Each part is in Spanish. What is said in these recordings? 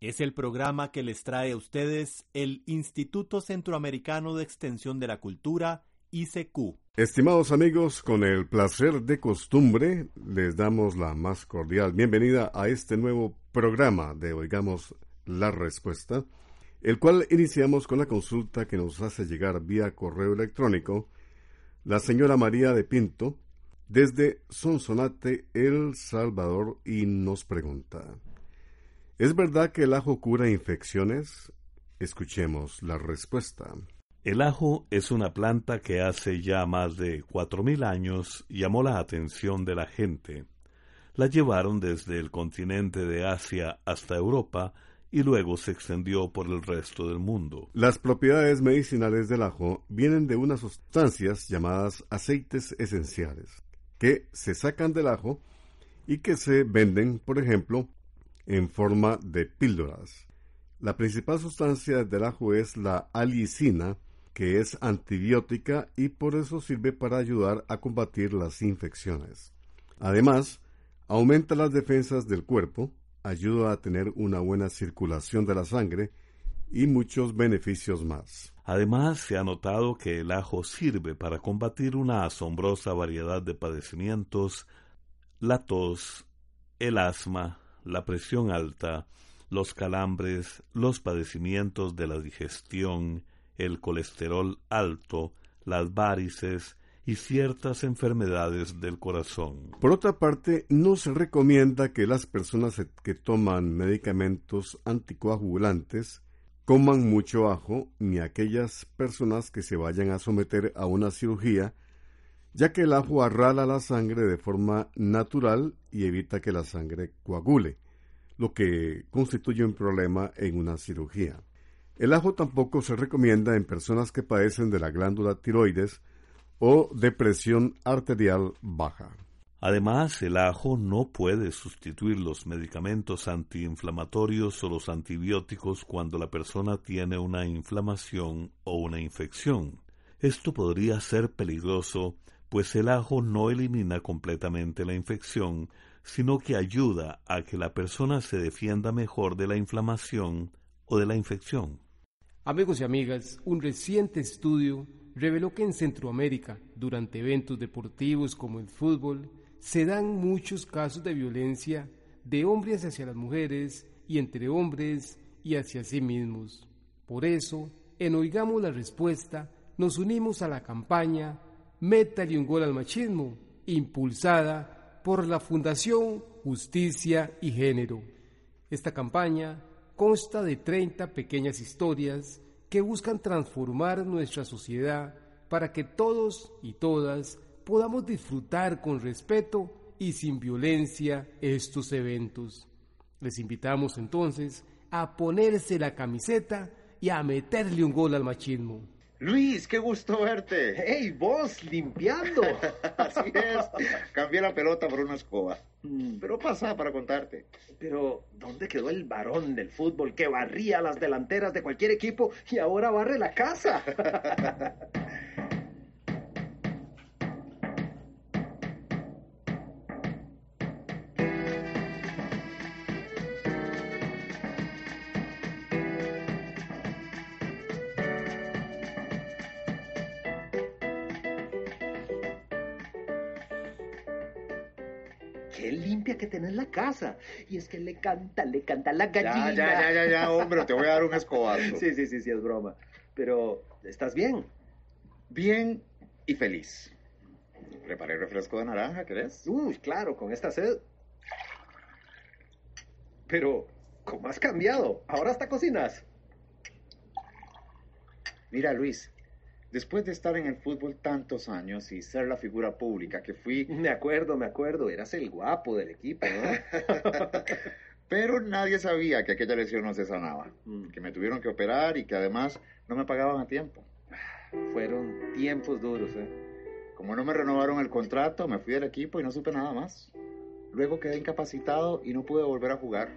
Es el programa que les trae a ustedes el Instituto Centroamericano de Extensión de la Cultura, ICQ. Estimados amigos, con el placer de costumbre, les damos la más cordial bienvenida a este nuevo programa de Oigamos la Respuesta, el cual iniciamos con la consulta que nos hace llegar vía correo electrónico la señora María de Pinto, desde Sonsonate, El Salvador, y nos pregunta, ¿es verdad que el ajo cura infecciones? Escuchemos la respuesta. El ajo es una planta que hace ya más de cuatro mil años llamó la atención de la gente. La llevaron desde el continente de Asia hasta Europa y luego se extendió por el resto del mundo. Las propiedades medicinales del ajo vienen de unas sustancias llamadas aceites esenciales que se sacan del ajo y que se venden, por ejemplo, en forma de píldoras. La principal sustancia del ajo es la alicina, que es antibiótica y por eso sirve para ayudar a combatir las infecciones. Además, aumenta las defensas del cuerpo, ayuda a tener una buena circulación de la sangre y muchos beneficios más. Además, se ha notado que el ajo sirve para combatir una asombrosa variedad de padecimientos, la tos, el asma, la presión alta, los calambres, los padecimientos de la digestión, el colesterol alto, las varices y ciertas enfermedades del corazón. Por otra parte, no se recomienda que las personas que toman medicamentos anticoagulantes coman mucho ajo ni aquellas personas que se vayan a someter a una cirugía, ya que el ajo arrala la sangre de forma natural y evita que la sangre coagule, lo que constituye un problema en una cirugía. El ajo tampoco se recomienda en personas que padecen de la glándula tiroides o de presión arterial baja. Además, el ajo no puede sustituir los medicamentos antiinflamatorios o los antibióticos cuando la persona tiene una inflamación o una infección. Esto podría ser peligroso, pues el ajo no elimina completamente la infección, sino que ayuda a que la persona se defienda mejor de la inflamación o de la infección. Amigos y amigas, un reciente estudio reveló que en Centroamérica, durante eventos deportivos como el fútbol, se dan muchos casos de violencia de hombres hacia las mujeres y entre hombres y hacia sí mismos. Por eso, en Oigamos la Respuesta, nos unimos a la campaña Métale un gol al machismo, impulsada por la Fundación Justicia y Género. Esta campaña consta de 30 pequeñas historias que buscan transformar nuestra sociedad para que todos y todas podamos disfrutar con respeto y sin violencia estos eventos. Les invitamos entonces a ponerse la camiseta y a meterle un gol al machismo. Luis, qué gusto verte. ¡Hey, vos, limpiando! Así es. Cambié la pelota por una escoba. Mm. Pero pasa para contarte. Pero, ¿dónde quedó el varón del fútbol que barría las delanteras de cualquier equipo y ahora barre la casa? tenés la casa. Y es que le canta, le canta la gallina. Ya, ya, ya, ya, hombre, te voy a dar un escobazo. sí, sí, sí, sí, es broma. Pero, ¿estás bien? Bien y feliz. Preparé refresco de naranja, ¿querés? Uy, claro, con esta sed. Pero, ¿cómo has cambiado? Ahora hasta cocinas. Mira, Luis, Después de estar en el fútbol tantos años y ser la figura pública que fui... Me acuerdo, me acuerdo, eras el guapo del equipo, ¿no? Pero nadie sabía que aquella lesión no se sanaba, Mm. que me tuvieron que operar y que además no me pagaban a tiempo. Fueron tiempos duros, ¿eh? Como no me renovaron el contrato, me fui del equipo y no supe nada más. Luego quedé incapacitado y no pude volver a jugar.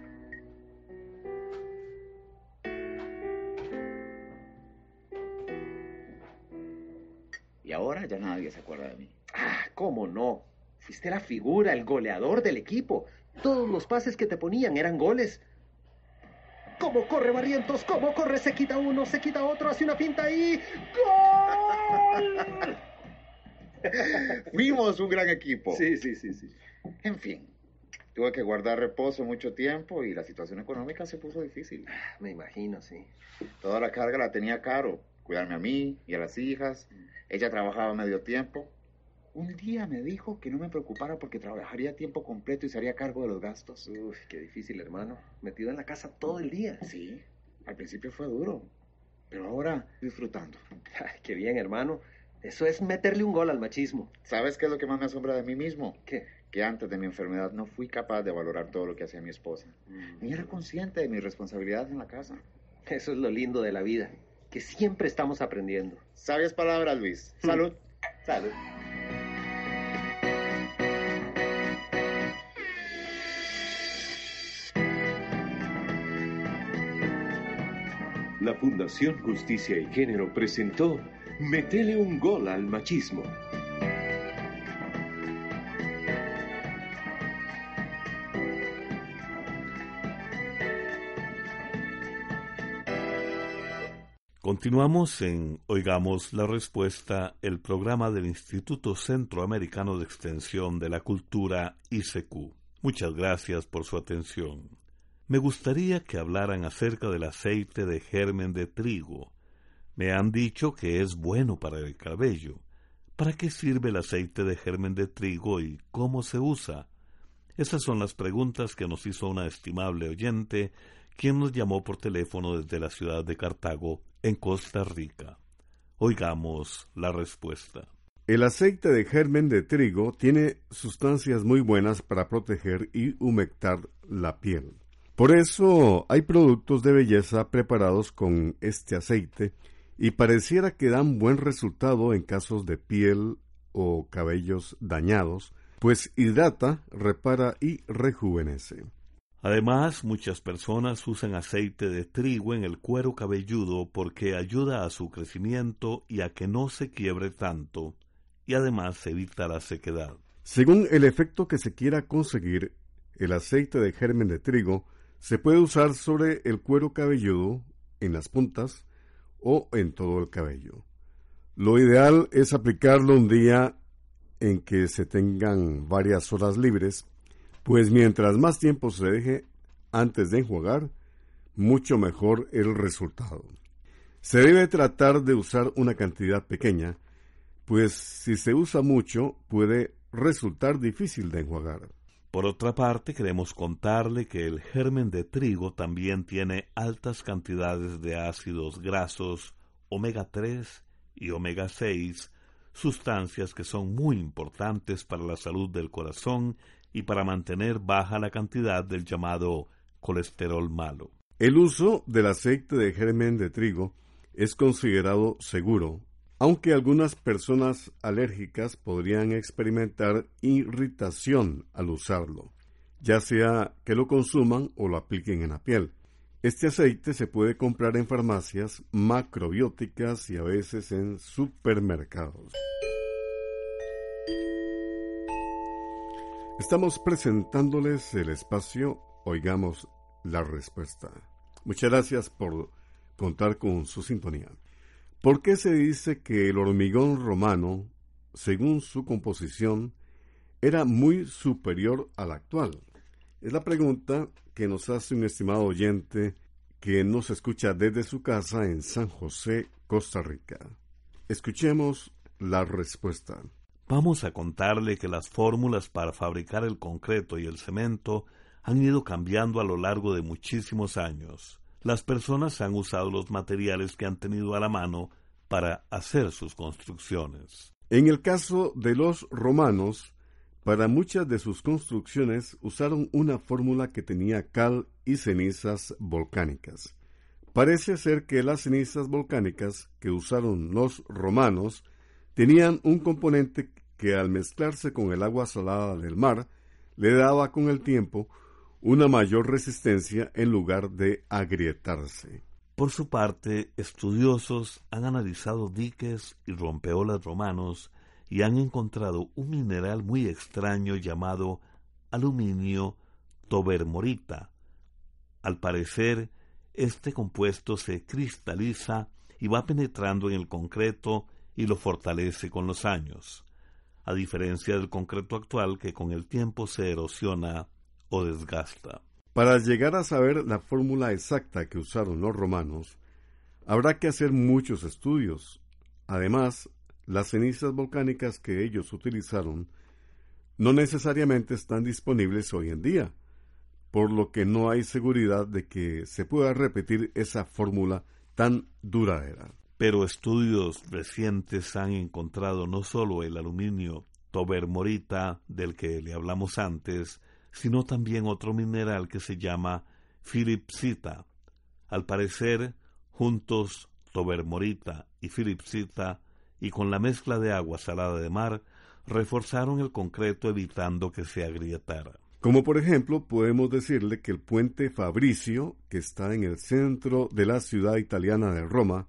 Y ahora ya nadie se acuerda de mí. Ah, ¿cómo no? Fuiste la figura, el goleador del equipo. Todos los pases que te ponían eran goles. ¿Cómo corre Barrientos? ¿Cómo corre? Se quita uno, se quita otro, hace una pinta ahí. ¡Gol! Fuimos un gran equipo. Sí, sí, sí, sí. En fin, tuve que guardar reposo mucho tiempo y la situación económica se puso difícil. Me imagino, sí. Toda la carga la tenía caro, cuidarme a mí y a las hijas. Ella trabajaba medio tiempo. Un día me dijo que no me preocupara porque trabajaría tiempo completo y se haría cargo de los gastos. Uf, qué difícil, hermano. Metido en la casa todo el día. Sí, al principio fue duro, pero ahora disfrutando. Ay, qué bien, hermano. Eso es meterle un gol al machismo. ¿Sabes qué es lo que más me asombra de mí mismo? ¿Qué? Que antes de mi enfermedad no fui capaz de valorar todo lo que hacía mi esposa. Ni era consciente de mis responsabilidades en la casa. Eso es lo lindo de la vida, que siempre estamos aprendiendo. Sabias palabras, Luis. Salud. Salud. La Fundación Justicia y Género presentó Metele un gol al machismo. Continuamos en Oigamos la Respuesta, el programa del Instituto Centroamericano de Extensión de la Cultura, ICQ. Muchas gracias por su atención. Me gustaría que hablaran acerca del aceite de germen de trigo. Me han dicho que es bueno para el cabello. ¿Para qué sirve el aceite de germen de trigo y cómo se usa? Esas son las preguntas que nos hizo una estimable oyente, quien nos llamó por teléfono desde la ciudad de Cartago, en Costa Rica. Oigamos la respuesta. El aceite de germen de trigo tiene sustancias muy buenas para proteger y humectar la piel. Por eso hay productos de belleza preparados con este aceite y pareciera que dan buen resultado en casos de piel o cabellos dañados, pues hidrata, repara y rejuvenece. Además, muchas personas usan aceite de trigo en el cuero cabelludo porque ayuda a su crecimiento y a que no se quiebre tanto, y además evita la sequedad. Según el efecto que se quiera conseguir, el aceite de germen de trigo se puede usar sobre el cuero cabelludo, en las puntas o en todo el cabello. Lo ideal es aplicarlo un día en que se tengan varias horas libres, pues mientras más tiempo se deje antes de enjuagar, mucho mejor el resultado. Se debe tratar de usar una cantidad pequeña, pues si se usa mucho puede resultar difícil de enjuagar. Por otra parte, queremos contarle que el germen de trigo también tiene altas cantidades de ácidos grasos, omega 3 y omega 6, sustancias que son muy importantes para la salud del corazón y para mantener baja la cantidad del llamado colesterol malo. El uso del aceite de germen de trigo es considerado seguro, aunque algunas personas alérgicas podrían experimentar irritación al usarlo, ya sea que lo consuman o lo apliquen en la piel. Este aceite se puede comprar en farmacias macrobióticas y a veces en supermercados. Estamos presentándoles el espacio Oigamos la Respuesta. Muchas gracias por contar con su sintonía. ¿Por qué se dice que el hormigón romano, según su composición, era muy superior al actual? Es la pregunta que nos hace un estimado oyente que nos escucha desde su casa en San José, Costa Rica. Escuchemos la respuesta. Vamos a contarle que las fórmulas para fabricar el concreto y el cemento han ido cambiando a lo largo de muchísimos años. Las personas han usado los materiales que han tenido a la mano para hacer sus construcciones. En el caso de los romanos, Para muchas de sus construcciones usaron una fórmula que tenía cal y cenizas volcánicas. Parece ser que las cenizas volcánicas que usaron los romanos tenían un componente que al mezclarse con el agua salada del mar le daba con el tiempo una mayor resistencia en lugar de agrietarse. Por su parte, estudiosos han analizado diques y rompeolas romanos y han encontrado un mineral muy extraño llamado aluminio tobermorita. Al parecer, este compuesto se cristaliza y va penetrando en el concreto y lo fortalece con los años, a diferencia del concreto actual que con el tiempo se erosiona o desgasta. Para llegar a saber la fórmula exacta que usaron los romanos, habrá que hacer muchos estudios. Además, las cenizas volcánicas que ellos utilizaron no necesariamente están disponibles hoy en día, por lo que no hay seguridad de que se pueda repetir esa fórmula tan duradera. Pero estudios recientes han encontrado no solo el aluminio tobermorita del que le hablamos antes, sino también otro mineral que se llama filipsita. Al parecer, juntos tobermorita y filipsita, y con la mezcla de agua salada de mar, reforzaron el concreto evitando que se agrietara. Como por ejemplo, podemos decirle que el puente Fabricio, que está en el centro de la ciudad italiana de Roma,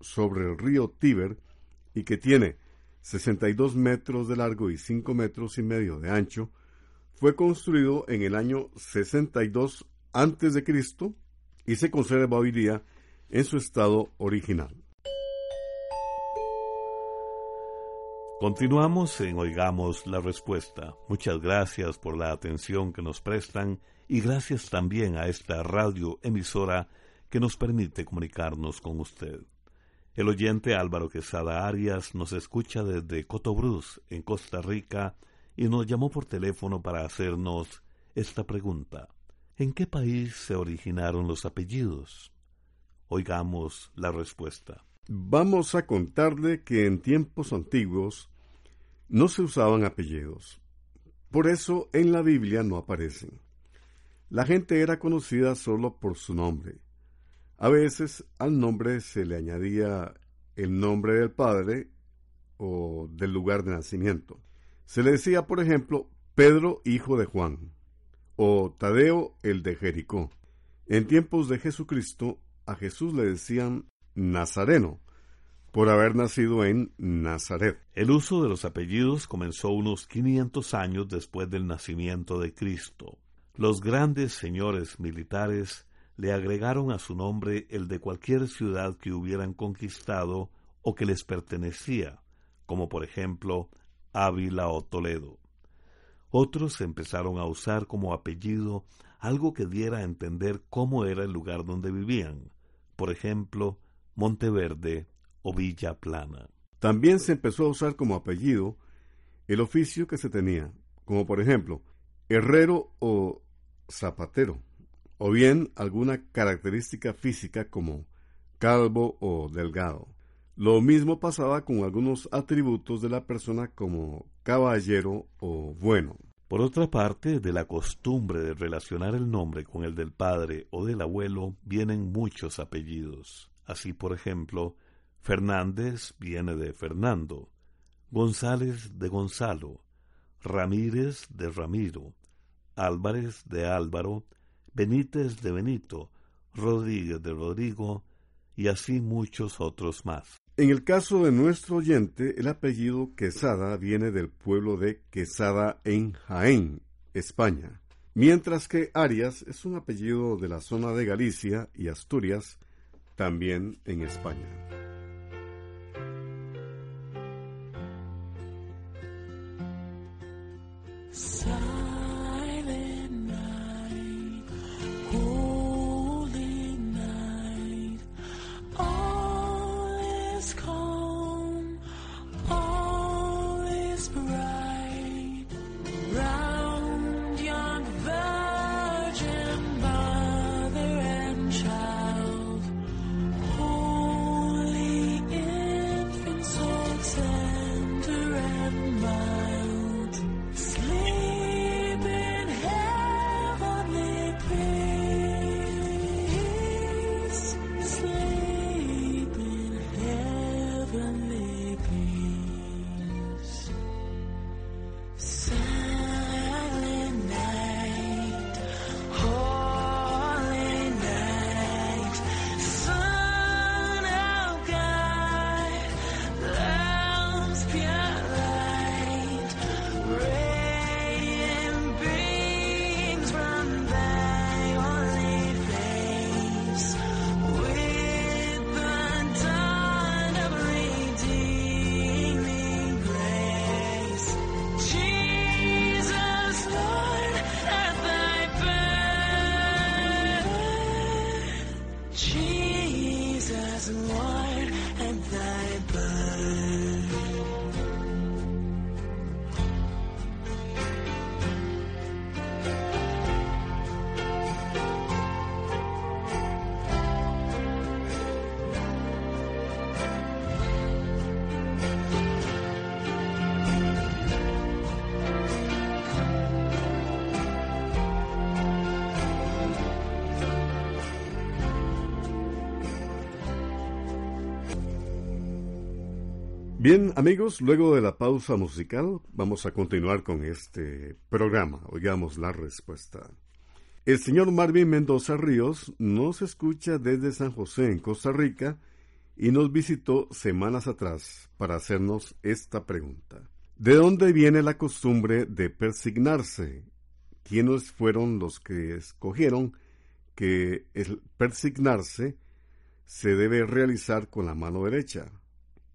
sobre el río Tíber, y que tiene 62 metros de largo y 5 metros y medio de ancho, fue construido en el año 62 a.C. y se conserva hoy día en su estado original. Continuamos en Oigamos la Respuesta. Muchas gracias por la atención que nos prestan y gracias también a esta radio emisora que nos permite comunicarnos con usted. El oyente Álvaro Quesada Arias nos escucha desde Cotobruz, en Costa Rica, y nos llamó por teléfono para hacernos esta pregunta. ¿En qué país se originaron los apellidos? Oigamos la respuesta. Vamos a contarle que en tiempos antiguos no se usaban apellidos. Por eso en la Biblia no aparecen. La gente era conocida solo por su nombre. A veces al nombre se le añadía el nombre del padre o del lugar de nacimiento. Se le decía, por ejemplo, Pedro, hijo de Juan, o Tadeo, el de Jericó. En tiempos de Jesucristo, a Jesús le decían Nazareno, por haber nacido en Nazaret. El uso de los apellidos comenzó unos 500 años después del nacimiento de Cristo. Los grandes señores militares le agregaron a su nombre el de cualquier ciudad que hubieran conquistado o que les pertenecía, como por ejemplo Ávila o Toledo. Otros empezaron a usar como apellido algo que diera a entender cómo era el lugar donde vivían, por ejemplo, Monteverde o Villa Plana. También se empezó a usar como apellido el oficio que se tenía, como por ejemplo, herrero o zapatero, o bien alguna característica física como calvo o delgado. Lo mismo pasaba con algunos atributos de la persona como caballero o bueno. Por otra parte, de la costumbre de relacionar el nombre con el del padre o del abuelo vienen muchos apellidos. Así, por ejemplo, Fernández viene de Fernando, González de Gonzalo, Ramírez de Ramiro, Álvarez de Álvaro, Benítez de Benito, Rodríguez de Rodrigo, y así muchos otros más. En el caso de nuestro oyente, el apellido Quesada viene del pueblo de Quesada en Jaén, España, mientras que Arias es un apellido de la zona de Galicia y Asturias, también en España. Bien, amigos, luego de la pausa musical, vamos a continuar con este programa. Oigamos la respuesta. El señor Marvin Mendoza Ríos nos escucha desde San José, en Costa Rica, y nos visitó semanas atrás para hacernos esta pregunta. ¿De dónde viene la costumbre de persignarse? ¿Quiénes fueron los que escogieron que el persignarse se debe realizar con la mano derecha?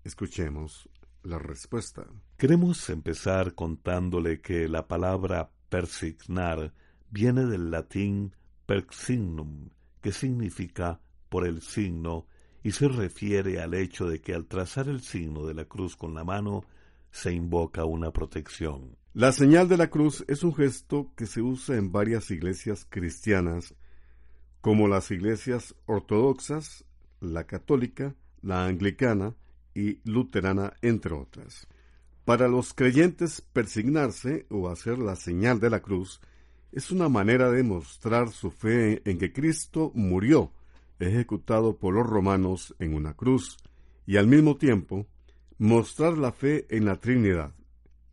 Escuchemos la respuesta. Queremos empezar contándole que la palabra persignar viene del latín persignum, que significa por el signo, y se refiere al hecho de que al trazar el signo de la cruz con la mano se invoca una protección. La señal de la cruz es un gesto que se usa en varias iglesias cristianas, como las iglesias ortodoxas, la católica, la anglicana, y luterana, entre otras. Para los creyentes, persignarse o hacer la señal de la cruz es una manera de mostrar su fe en que Cristo murió, ejecutado por los romanos en una cruz, y al mismo tiempo mostrar la fe en la Trinidad,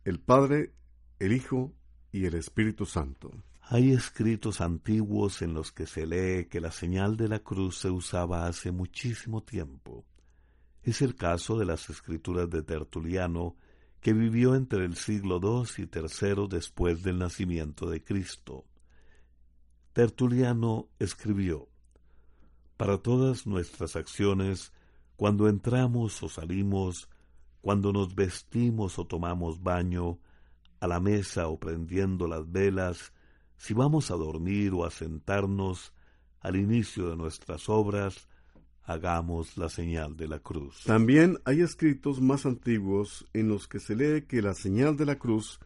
el Padre, el Hijo y el Espíritu Santo. Hay escritos antiguos en los que se lee que la señal de la cruz se usaba hace muchísimo tiempo. Es el caso de las escrituras de Tertuliano, que vivió entre el siglo II y III después del nacimiento de Cristo. Tertuliano escribió, Para todas nuestras acciones, cuando entramos o salimos, cuando nos vestimos o tomamos baño, a la mesa o prendiendo las velas, si vamos a dormir o a sentarnos, al inicio de nuestras obras, hagamos la señal de la cruz. También hay escritos más antiguos en los que se lee que la señal de la cruz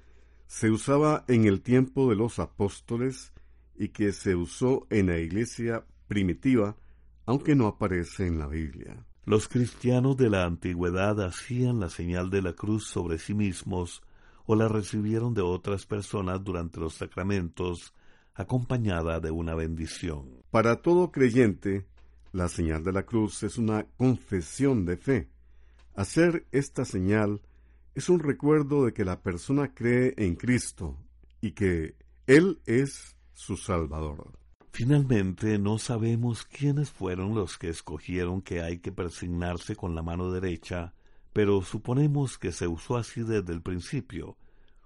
se usaba en el tiempo de los apóstoles y que se usó en la iglesia primitiva, aunque no aparece en la Biblia. Los cristianos de la antigüedad hacían la señal de la cruz sobre sí mismos o la recibieron de otras personas durante los sacramentos, acompañada de una bendición. Para todo creyente, la señal de la cruz es una confesión de fe. Hacer esta señal es un recuerdo de que la persona cree en Cristo y que Él es su Salvador. Finalmente, no sabemos quiénes fueron los que escogieron que hay que persignarse con la mano derecha, pero suponemos que se usó así desde el principio,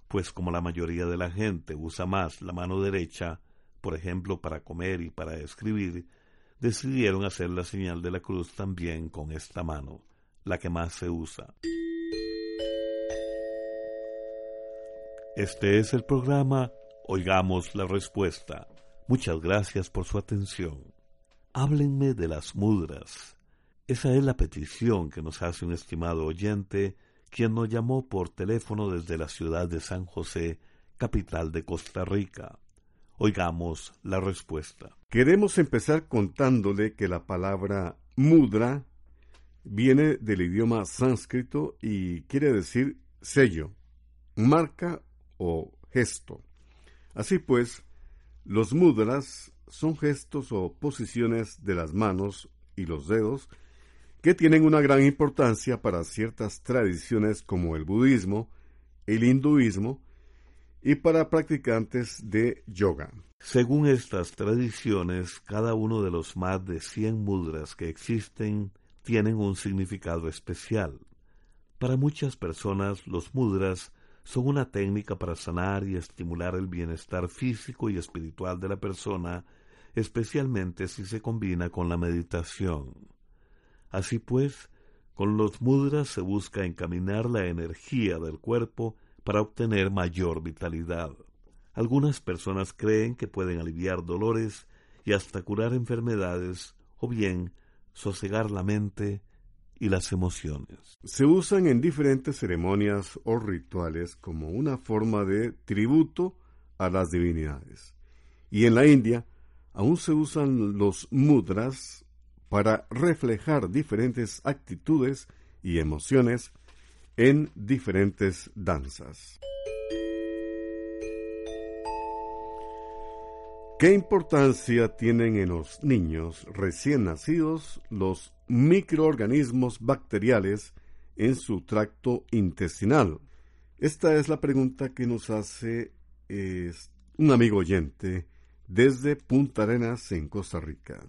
pues como la mayoría de la gente usa más la mano derecha, por ejemplo para comer y para escribir, decidieron hacer la señal de la cruz también con esta mano, la que más se usa. Este es el programa Oigamos la Respuesta. Muchas gracias por su atención. Háblenme de las mudras. Esa es la petición que nos hace un estimado oyente, quien nos llamó por teléfono desde la ciudad de San José, capital de Costa Rica. Oigamos la respuesta. Queremos empezar contándole que la palabra mudra viene del idioma sánscrito y quiere decir sello, marca o gesto. Así pues, los mudras son gestos o posiciones de las manos y los dedos que tienen una gran importancia para ciertas tradiciones como el budismo, el hinduismo y para practicantes de yoga. Según estas tradiciones, cada uno de los más de cien mudras que existen tienen un significado especial. Para muchas personas, los mudras son una técnica para sanar y estimular el bienestar físico y espiritual de la persona, especialmente si se combina con la meditación. Así pues, con los mudras se busca encaminar la energía del cuerpo para obtener mayor vitalidad. Algunas personas creen que pueden aliviar dolores y hasta curar enfermedades o bien sosegar la mente y las emociones. Se usan en diferentes ceremonias o rituales como una forma de tributo a las divinidades. Y en la India aún se usan los mudras para reflejar diferentes actitudes y emociones en diferentes danzas. ¿Qué importancia tienen en los niños recién nacidos los microorganismos bacteriales en su tracto intestinal? Esta es la pregunta que nos hace un amigo oyente desde Punta Arenas en Costa Rica,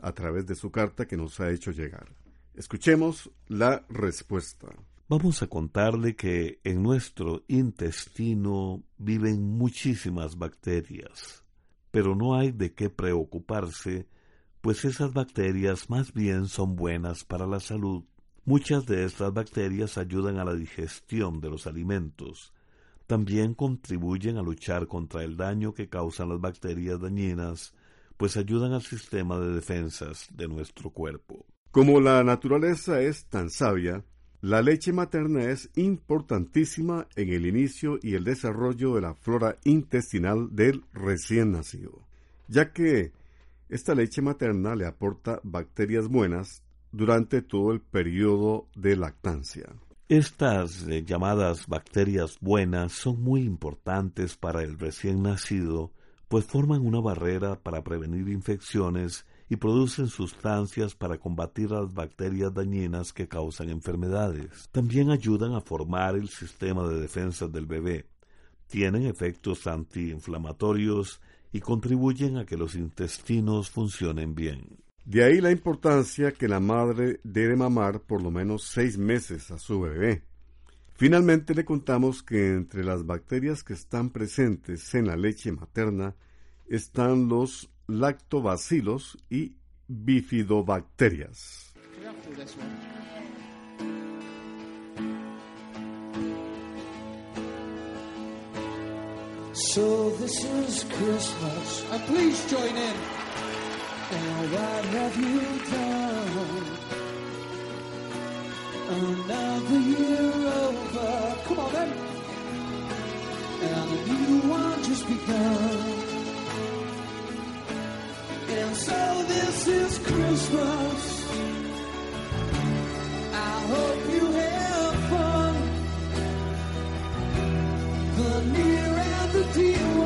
a través de su carta que nos ha hecho llegar. Escuchemos la respuesta. Vamos a contarle que en nuestro intestino viven muchísimas bacterias, pero no hay de qué preocuparse, pues esas bacterias más bien son buenas para la salud. Muchas de estas bacterias ayudan a la digestión de los alimentos, también contribuyen a luchar contra el daño que causan las bacterias dañinas, pues ayudan al sistema de defensas de nuestro cuerpo. Como la naturaleza es tan sabia, la leche materna es importantísima en el inicio y el desarrollo de la flora intestinal del recién nacido, ya que esta leche materna le aporta bacterias buenas durante todo el periodo de lactancia. Estas eh, llamadas bacterias buenas son muy importantes para el recién nacido, pues forman una barrera para prevenir infecciones y producen sustancias para combatir las bacterias dañinas que causan enfermedades. También ayudan a formar el sistema de defensa del bebé. Tienen efectos antiinflamatorios y contribuyen a que los intestinos funcionen bien. De ahí la importancia que la madre debe mamar por lo menos seis meses a su bebé. Finalmente le contamos que entre las bacterias que están presentes en la leche materna están los lactobacilos y bifidobacterias. So this is Christmas. And please join in. And what have you done? Another year over. Come on then. And a new one just begun. And so this is Christmas. I hope you have fun. The near and the dear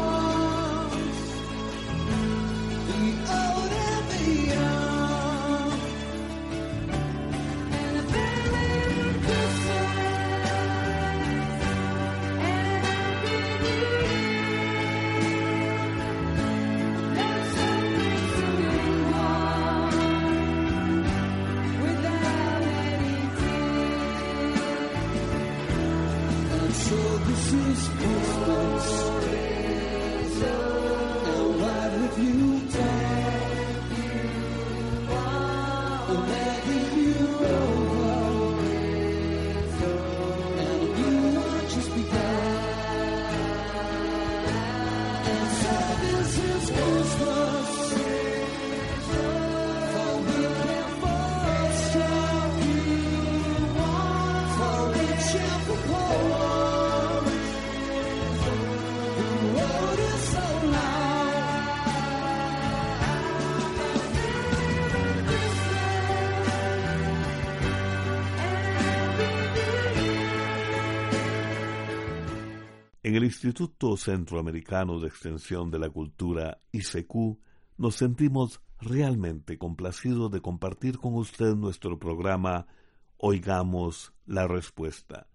En el Instituto Centroamericano de Extensión de la Cultura, ICQ, nos sentimos realmente complacidos de compartir con usted nuestro programa Oigamos la Respuesta.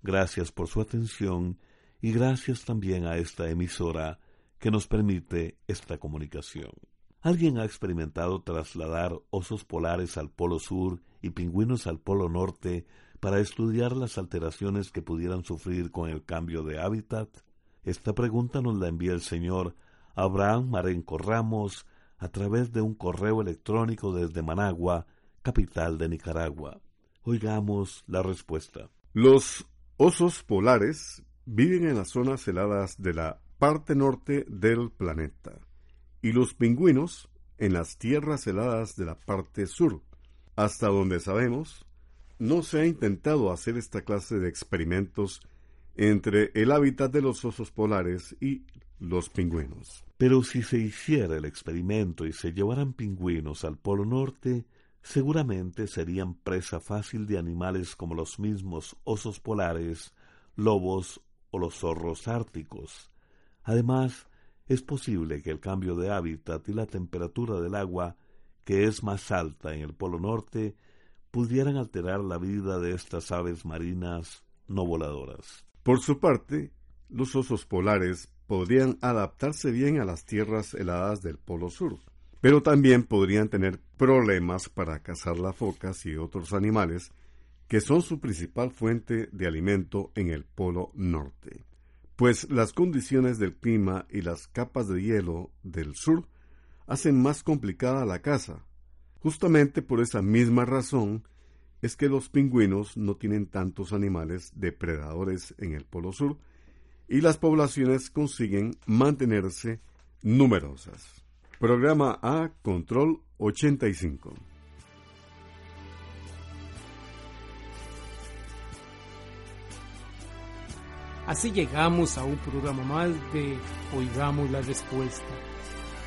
Gracias por su atención y gracias también a esta emisora que nos permite esta comunicación. ¿Alguien ha experimentado trasladar osos polares al Polo Sur y pingüinos al Polo Norte para estudiar las alteraciones que pudieran sufrir con el cambio de hábitat? Esta pregunta nos la envía el señor Abraham Marenco Ramos a través de un correo electrónico desde Managua, capital de Nicaragua. Oigamos la respuesta. Los osos polares viven en las zonas heladas de la parte norte del planeta y los pingüinos en las tierras heladas de la parte sur. Hasta donde sabemos, no se ha intentado hacer esta clase de experimentos entre el hábitat de los osos polares y los pingüinos. Pero si se hiciera el experimento y se llevaran pingüinos al Polo Norte, seguramente serían presa fácil de animales como los mismos osos polares, lobos o los zorros árticos. Además, es posible que el cambio de hábitat y la temperatura del agua, que es más alta en el Polo Norte, pudieran alterar la vida de estas aves marinas no voladoras. Por su parte, los osos polares podrían adaptarse bien a las tierras heladas del Polo Sur, pero también podrían tener problemas para cazar las focas y otros animales que son su principal fuente de alimento en el Polo Norte, pues las condiciones del clima y las capas de hielo del sur hacen más complicada la caza. Justamente por esa misma razón es que los pingüinos no tienen tantos animales depredadores en el Polo Sur y las poblaciones consiguen mantenerse numerosas. Programa A Control 85. Así llegamos a un programa más de Oigamos la Respuesta.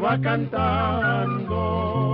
va cantando